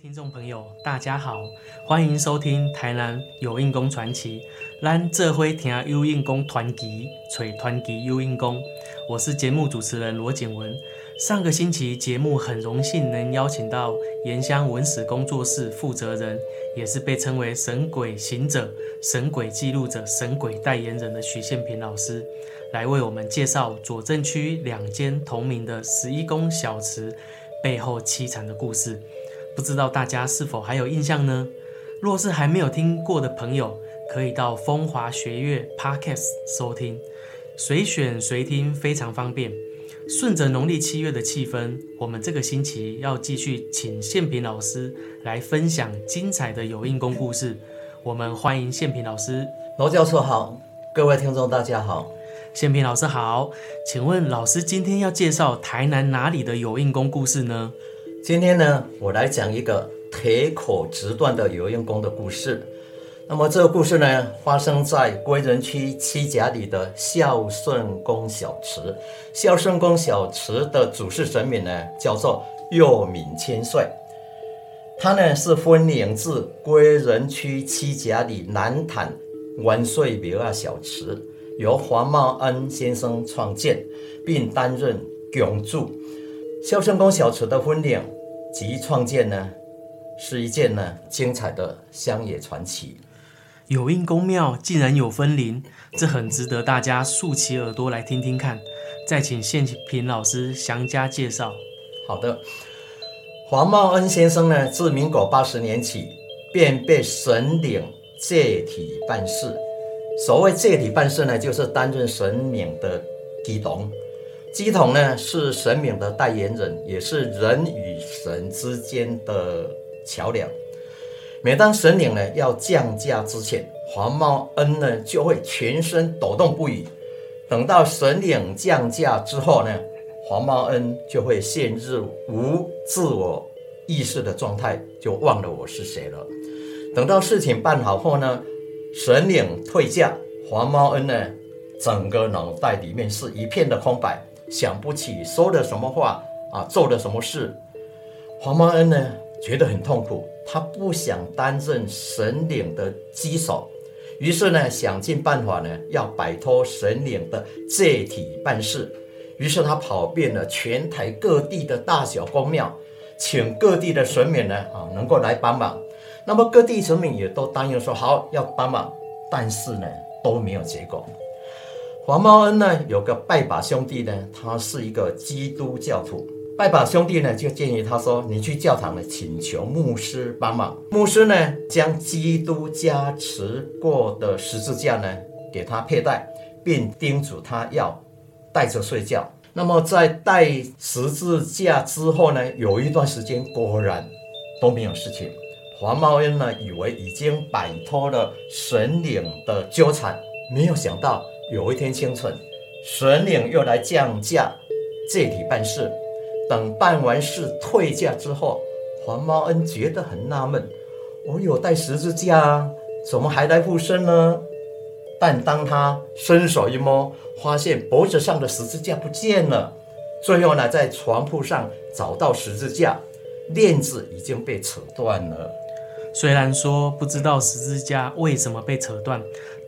听众朋友，大家好，欢迎收听台南有印功传奇。咱这回听有印功传奇，吹传奇有印功。我是节目主持人罗景文。上个星期节目很荣幸能邀请到盐香文史工作室负责人，也是被称为神鬼行者、神鬼记录者、神鬼代言人的徐宪平老师，来为我们介绍左镇区两间同名的十一宫小祠背后凄惨的故事。不知道大家是否还有印象呢？若是还没有听过的朋友，可以到风华学院 Podcast 收听，随选随听，非常方便。顺着农历七月的气氛，我们这个星期要继续请宪平老师来分享精彩的有印功故事。我们欢迎宪平老师。罗教授好，各位听众大家好。宪平老师好，请问老师今天要介绍台南哪里的有印功故事呢？今天呢，我来讲一个铁口直断的有印功的故事。那么这个故事呢，发生在归仁区七甲里的孝顺宫小祠。孝顺宫小祠的主事神明呢，叫做佑敏千岁。他呢是分灵自归仁区七甲里南坛万岁庙啊小祠，由黄茂恩先生创建，并担任供主。孝顺宫小祠的婚礼及创建呢，是一件呢精彩的乡野传奇。有印宫庙竟然有分灵，这很值得大家竖起耳朵来听听看。再请宪平老师详加介绍。好的，黄茂恩先生呢，自民国八十年起便被神领借体办事。所谓借体办事呢，就是担任神明的机童。鸡童呢是神明的代言人，也是人与神之间的桥梁。每当神灵呢要降价之前，黄茂恩呢就会全身抖动不已。等到神灵降价之后呢，黄茂恩就会陷入无自我意识的状态，就忘了我是谁了。等到事情办好后呢，神灵退价，黄茂恩呢整个脑袋里面是一片的空白。想不起说了什么话啊，做了什么事。黄茂恩呢，觉得很痛苦，他不想担任神领的机手，于是呢，想尽办法呢，要摆脱神领的借体办事。于是他跑遍了全台各地的大小公庙，请各地的神明呢，啊，能够来帮忙。那么各地神明也都答应说好要帮忙，但是呢，都没有结果。黄茂恩呢有个拜把兄弟呢，他是一个基督教徒。拜把兄弟呢就建议他说：“你去教堂呢请求牧师帮忙。”牧师呢将基督加持过的十字架呢给他佩戴，并叮嘱他要带着睡觉。那么在带十字架之后呢，有一段时间果然都没有事情。黄茂恩呢以为已经摆脱了神灵的纠缠，没有想到。有一天清晨，神灵又来降价借体办事。等办完事退价之后，黄茂恩觉得很纳闷：我有带十字架，怎么还来附身呢？但当他伸手一摸，发现脖子上的十字架不见了。最后呢，在床铺上找到十字架，链子已经被扯断了。虽然说不知道十字架为什么被扯断。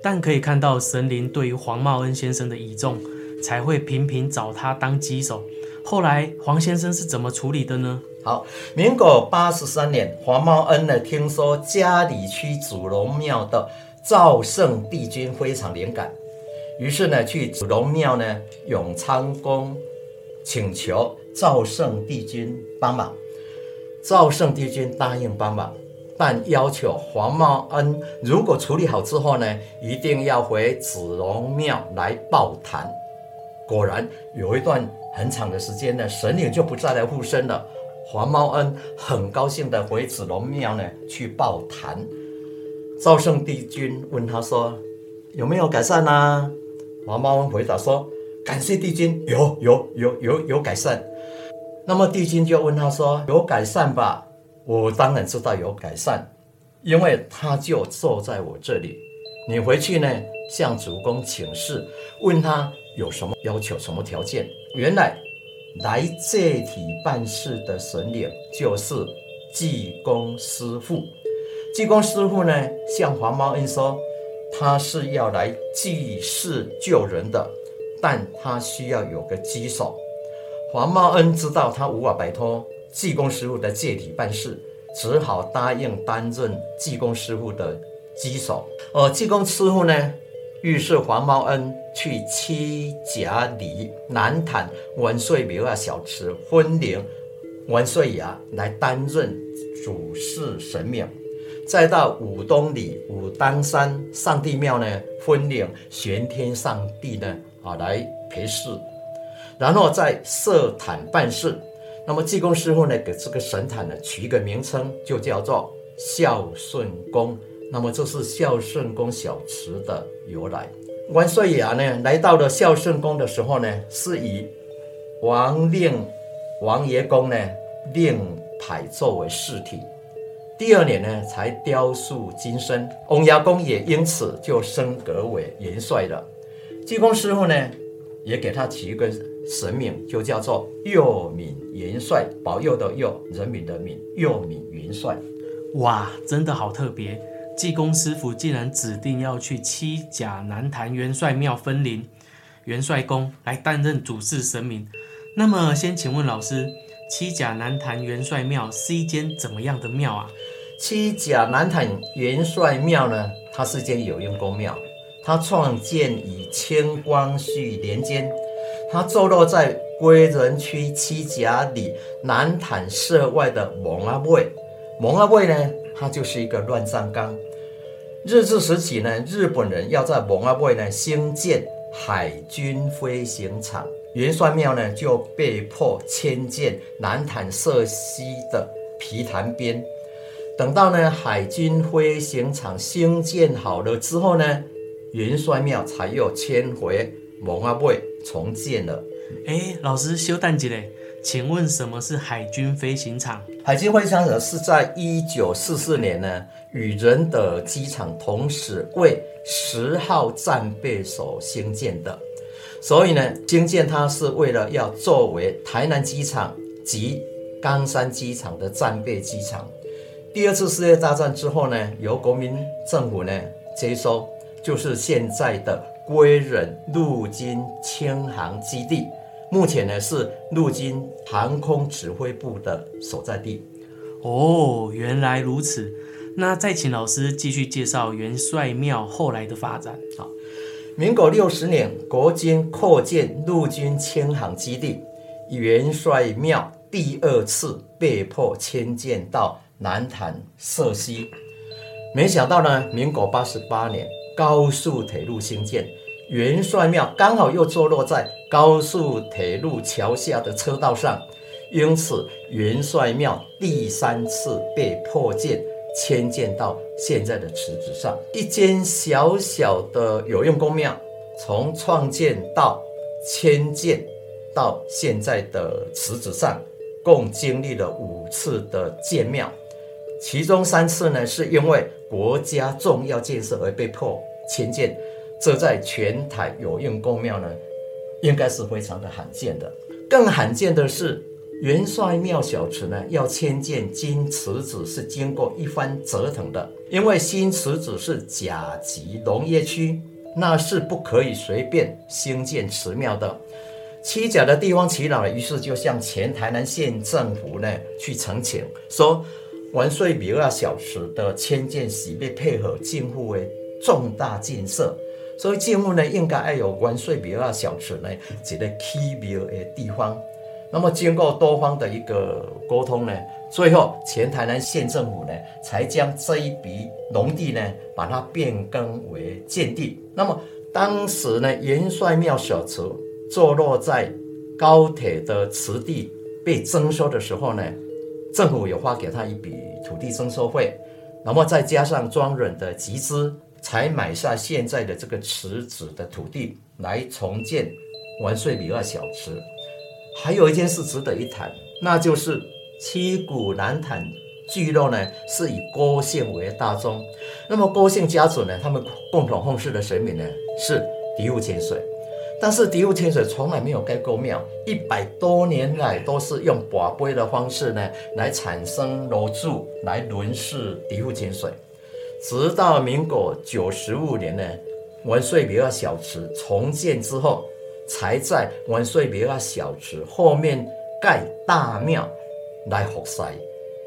但可以看到神灵对于黄茂恩先生的倚重，才会频频找他当机手。后来黄先生是怎么处理的呢？好，民国八十三年，黄茂恩呢听说嘉里区祖龙庙的赵圣帝君非常灵感，于是呢去祖龙庙呢永昌宫请求赵圣帝君帮忙。赵圣帝君答应帮忙。但要求黄茂恩，如果处理好之后呢，一定要回子龙庙来报坛。果然，有一段很长的时间呢，神灵就不再来附身了。黄茂恩很高兴的回子龙庙呢去报坛。赵圣帝君问他说：“有没有改善呢？”黄茂恩回答说：“感谢帝君，有有有有有改善。”那么帝君就问他说：“有改善吧？”我当然知道有改善，因为他就坐在我这里。你回去呢，向主公请示，问他有什么要求、什么条件。原来来这体办事的神灵就是济公师傅。济公师傅呢，向黄茂恩说，他是要来济世救人的，但他需要有个机手。黄茂恩知道他无法摆脱济公师傅的借体办事，只好答应担任济公师傅的机手。而济公师傅呢，预示黄茂恩去七甲里南坛万岁庙啊小池婚灵万岁崖来担任主事神明，再到武东里武当山上帝庙呢婚灵玄天上帝呢啊来陪侍。然后在设坛办事，那么济公师傅呢，给这个神坛呢取一个名称，就叫做孝顺宫。那么这是孝顺宫小池的由来。万岁爷呢来到了孝顺宫的时候呢，是以王令王爷公呢令牌作为饰体。第二年呢才雕塑金身，王爷公也因此就升格为元帅了。济公师傅呢也给他起一个。神明就叫做佑敏元帅，保佑的佑，人民的民，佑敏元帅。哇，真的好特别！济公师傅竟然指定要去七甲南坛元帅庙分灵元帅宫来担任主事神明。那么，先请问老师，七甲南坛元帅庙是一间怎么样的庙啊？七甲南坛元帅庙呢，它是间有用公庙，它创建于清光绪年间。它坐落在归仁区七甲里南坦社外的蒙阿卫。蒙阿卫呢，它就是一个乱葬岗。日治时期呢，日本人要在蒙阿卫呢兴建海军飞行场，元帅庙呢就被迫迁建南坦社西的皮潭边。等到呢海军飞行场兴建好了之后呢，元帅庙才又迁回蒙阿卫。重建了，哎，老师修蛋机嘞？请问什么是海军飞行场？海军飞行场是在一九四四年呢，与仁德机场同时为十号战备所兴建的。所以呢，兴建它是为了要作为台南机场及冈山机场的战备机场。第二次世界大战之后呢，由国民政府呢接收，就是现在的。归仁陆军轻航基地，目前呢是陆军航空指挥部的所在地。哦，原来如此。那再请老师继续介绍元帅庙后来的发展。好，民国六十年，国军扩建陆军轻航基地，元帅庙第二次被迫迁建到南坛社西。没想到呢，民国八十八年。高速铁路兴建，元帅庙刚好又坐落在高速铁路桥下的车道上，因此元帅庙第三次被迫建迁建到现在的池子上。一间小小的有用公庙，从创建到迁建到现在的池子上，共经历了五次的建庙。其中三次呢，是因为国家重要建设而被迫迁建，这在全台有用公庙呢，应该是非常的罕见的。更罕见的是，元帅庙小池呢，要迁建金池子是经过一番折腾的，因为新池子是甲级农业区，那是不可以随便兴建祠庙的。七甲的地方耆老，于是就向前台南县政府呢去呈请说。万岁庙啊，小池的迁建是被配合政府的重大建设，所以建物呢应该要有万岁庙啊，小池呢一个起庙的地方。那么经过多方的一个沟通呢，最后前台南县政府呢才将这一笔农地呢把它变更为建地。那么当时呢元帅庙小池坐落在高铁的池地被征收的时候呢。政府有发给他一笔土地征收费，那么再加上庄人的集资，才买下现在的这个池子的土地来重建万岁米二小池。还有一件事值得一谈，那就是七股南坛聚落呢是以郭姓为大宗，那么郭姓家族呢，他们共同奉祀的神明呢是狄武千岁。但是迪户千水从来没有盖过庙，一百多年来都是用把杯的方式呢来产生楼柱来轮饰迪户千水，直到民国九十五年呢，万岁庙小池重建之后，才在万岁庙小池后面盖大庙来服侍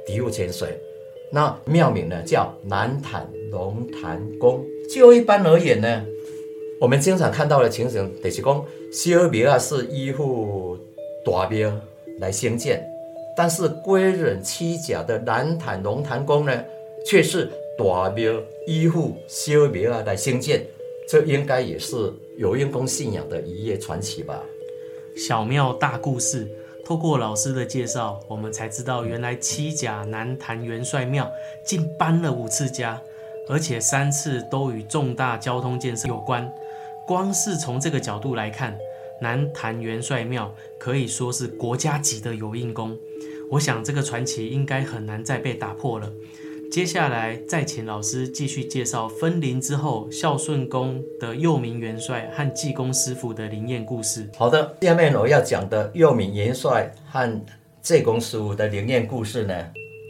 迪户千水。那庙名呢叫南坛龙潭宫。就一般而言呢。我们经常看到的情形，就是讲小庙啊是依附大庙来兴建，但是归仁七甲的南坛龙潭宫呢，却是大庙依附小庙啊来兴建，这应该也是有因公信仰的一页传奇吧。小庙大故事，透过老师的介绍，我们才知道原来七甲南坛元帅庙竟搬了五次家，而且三次都与重大交通建设有关。光是从这个角度来看，南坛元帅庙可以说是国家级的有印宫。我想这个传奇应该很难再被打破了。接下来再请老师继续介绍分灵之后孝顺宫的佑明元帅和济公师傅的灵验故事。好的，下面我要讲的佑明元帅和济公师傅的灵验故事呢，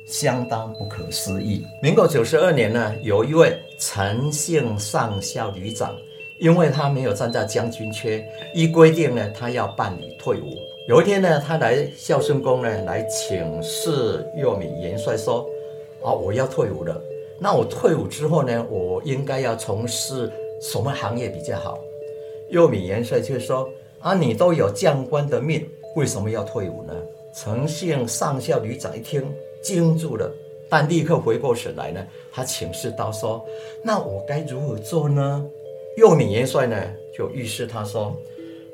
相当不可思议。民国九十二年呢，有一位陈姓上校旅长。因为他没有站在将军缺，依规定呢，他要办理退伍。有一天呢，他来孝顺宫呢，来请示佑敏元帅说：“啊，我要退伍了。那我退伍之后呢，我应该要从事什么行业比较好？”佑敏元帅却说：“啊，你都有将官的命，为什么要退伍呢？”丞相上校旅长一听惊住了，但立刻回过神来呢，他请示道说：“那我该如何做呢？”右敏元帅呢，就预示他说：“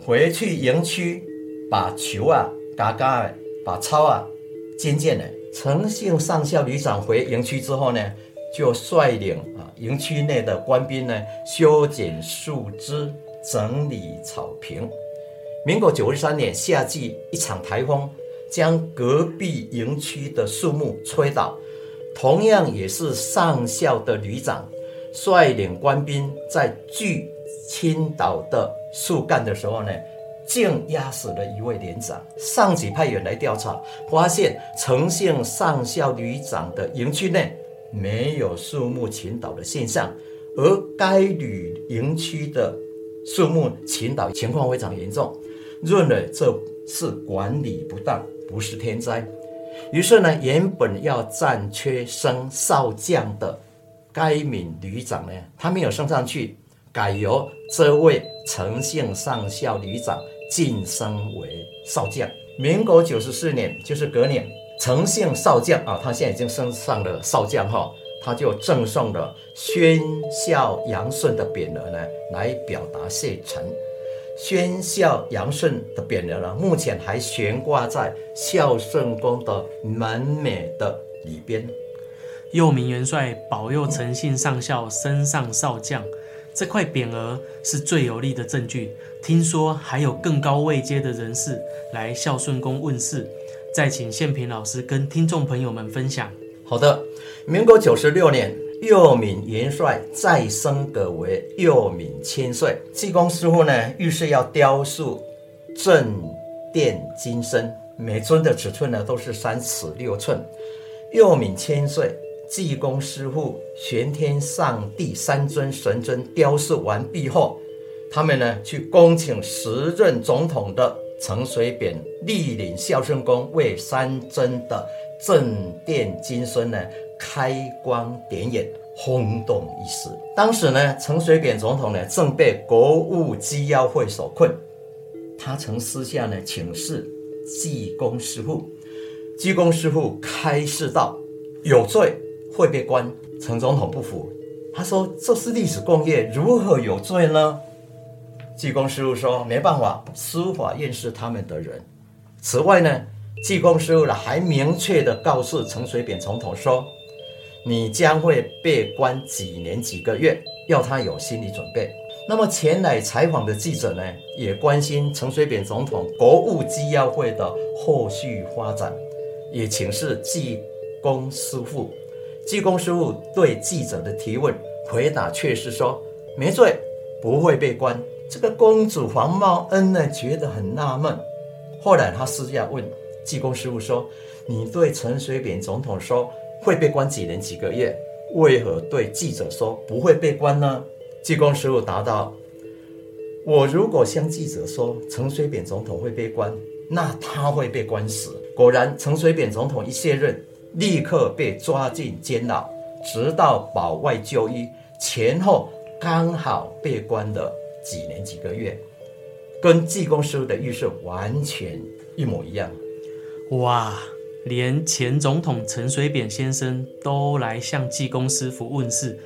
回去营区，把球啊、嘎嘎、把操啊，渐渐的。”诚信上校旅长回营区之后呢，就率领啊营区内的官兵呢，修剪树枝，整理草坪。民国九十三年夏季，一场台风将隔壁营区的树木吹倒，同样也是上校的旅长。率领官兵在锯青岛的树干的时候呢，竟压死了一位连长。上级派员来调查，发现诚信上校旅长的营区内没有树木倾倒的现象，而该旅营区的树木倾倒情况非常严重，认为这是管理不当，不是天灾。于是呢，原本要暂缺升少将的。该名旅长呢，他没有升上去，改由这位诚信上校旅长晋升为少将。民国九十四年，就是隔年，诚信少将啊，他现在已经升上了少将哈，他就赠送了宣孝杨顺的匾额呢，来表达谢忱。宣孝杨顺的匾额呢，目前还悬挂在孝顺宫的门楣的里边。佑明元帅保佑诚信上校升上少将，这块匾额是最有力的证据。听说还有更高位阶的人士来孝顺宫问事，再请宪平老师跟听众朋友们分享。好的，民国九十六年，佑敏元帅再升格为佑敏千岁。济公师傅呢，预示要雕塑正殿金身，每尊的尺寸呢都是三尺六寸。佑敏千岁。济公师傅、玄天上帝三尊神尊雕塑完毕后，他们呢去恭请时任总统的陈水扁莅临孝顺宫为三尊的正殿金孙呢开光点眼，轰动一时。当时呢，陈水扁总统呢正被国务机要会所困，他曾私下呢请示济公师傅，济公师傅开示道：有罪。会被关，陈总统不服，他说：“这是历史工业，如何有罪呢？”济公师傅说：“没办法，司法院是他们的人。”此外呢，济公师傅呢还明确的告诉陈水扁总统说：“你将会被关几年几个月，要他有心理准备。”那么前来采访的记者呢，也关心陈水扁总统国务机要会的后续发展，也请示济公师傅。济公师傅对记者的提问回答却是说没罪，不会被关。这个公主黄茂恩呢，觉得很纳闷。后来他私下问济公师傅说：“你对陈水扁总统说会被关几年几个月，为何对记者说不会被关呢？”济公师傅答道：“我如果向记者说陈水扁总统会被关，那他会被关死。果然，陈水扁总统一卸任，立刻被抓进监牢，直到保外就医前后，刚好被关了几年几个月，跟济公师傅的预设完全一模一样。哇！连前总统陈水扁先生都来向济公师傅问事。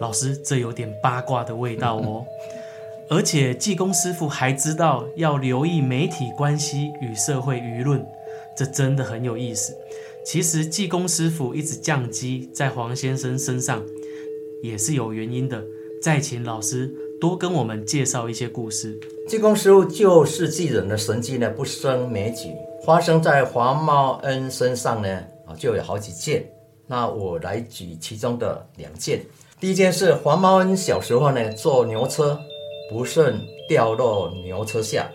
老师，这有点八卦的味道哦。而且济公师傅还知道要留意媒体关系与社会舆论，这真的很有意思。其实济公师傅一直降机在黄先生身上，也是有原因的。再请老师多跟我们介绍一些故事。济公师傅救世济人的神迹呢，不胜枚举，发生在黄茂恩身上呢，啊，就有好几件。那我来举其中的两件。第一件是黄茂恩小时候呢，坐牛车不慎掉落牛车下，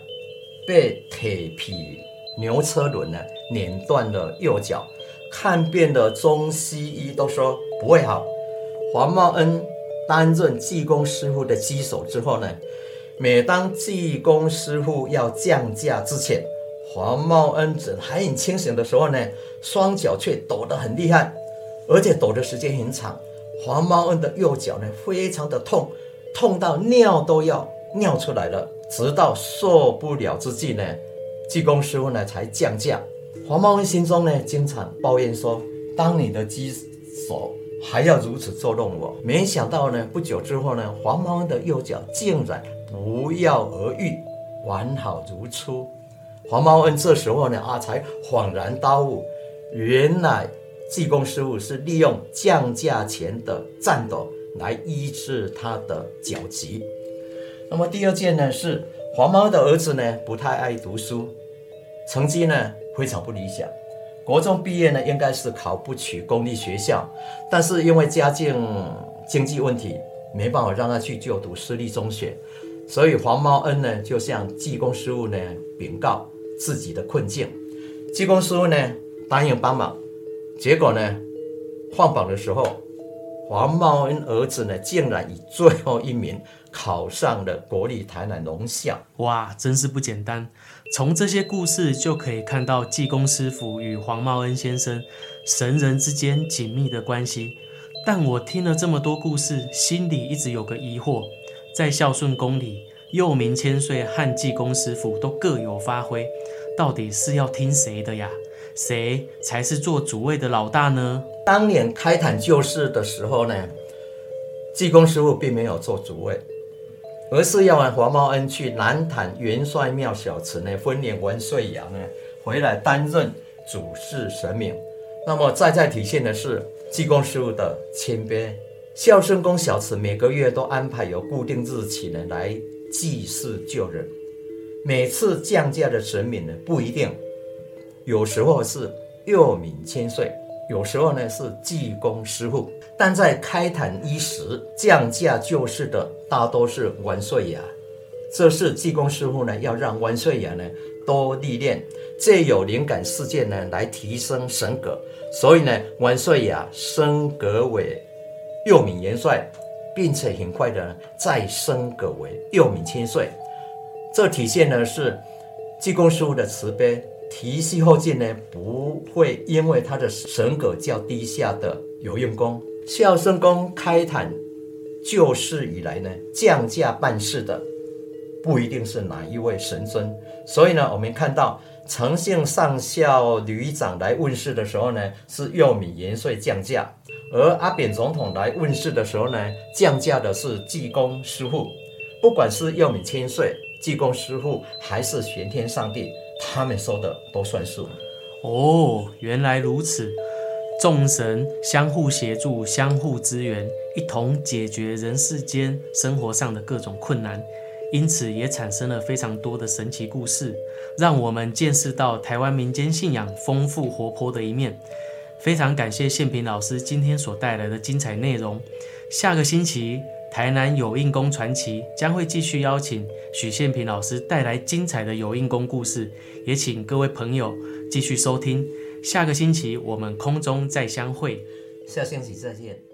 被铁皮牛车轮呢碾断了右脚，看遍了中西医都说不会好。黄茂恩担任济公师傅的机手之后呢，每当济公师傅要降价之前，黄茂恩还很清醒的时候呢，双脚却抖得很厉害，而且抖的时间很长。黄茂恩的右脚呢，非常的痛，痛到尿都要尿出来了。直到受不了之际呢，济公师傅呢才降价。黄茂恩心中呢，经常抱怨说：“当你的鸡手还要如此捉弄我。”没想到呢，不久之后呢，黄茂恩的右脚竟然不药而愈，完好如初。黄茂恩这时候呢，啊，才恍然大悟，原来。济公师傅是利用降价前的颤抖来医治他的脚疾。那么第二件呢，是黄毛的儿子呢不太爱读书，成绩呢非常不理想。国中毕业呢应该是考不取公立学校，但是因为家境经济问题，没办法让他去就读私立中学。所以黄茂恩呢就向济公师傅呢禀告自己的困境，济公师傅呢答应帮忙。结果呢，放榜的时候，黄茂恩儿子呢，竟然以最后一名考上了国立台南农校。哇，真是不简单！从这些故事就可以看到济公师傅与黄茂恩先生神人之间紧密的关系。但我听了这么多故事，心里一直有个疑惑：在孝顺宫里，佑民千岁和济公师傅都各有发挥，到底是要听谁的呀？谁才是做主位的老大呢？当年开坛救世的时候呢，济公师傅并没有做主位，而是要黄茂恩去南坛元帅庙小祠呢，分娩完岁阳呢，回来担任主事神明。那么再再体现的是济公师傅的谦卑。孝顺宫小祠每个月都安排有固定日期呢来祭祀救人，每次降价的神明呢不一定。有时候是佑敏千岁，有时候呢是济公师傅，但在开坛伊时降价救世的大多是万岁爷。这是济公师傅呢要让万岁爷呢多历练，借有灵感事件呢来提升神格，所以呢万岁爷升格为佑敏元帅，并且很快的再升格为佑敏千岁。这体现的是济公师傅的慈悲。提系后进呢，不会因为他的神格较低下的有用功。孝圣公开坛救世以来呢，降价办事的不一定是哪一位神尊。所以呢，我们看到诚信上校旅长来问世的时候呢，是佑米元帅降价；而阿扁总统来问世的时候呢，降价的是济公师傅。不管是佑米千岁、济公师傅，还是玄天上帝。他们说的都算数哦，原来如此，众神相互协助、相互支援，一同解决人世间生活上的各种困难，因此也产生了非常多的神奇故事，让我们见识到台湾民间信仰丰富活泼的一面。非常感谢宪平老师今天所带来的精彩内容。下个星期台南有印宫传奇将会继续邀请许宪平老师带来精彩的有印宫故事，也请各位朋友继续收听。下个星期我们空中再相会。下星期再见。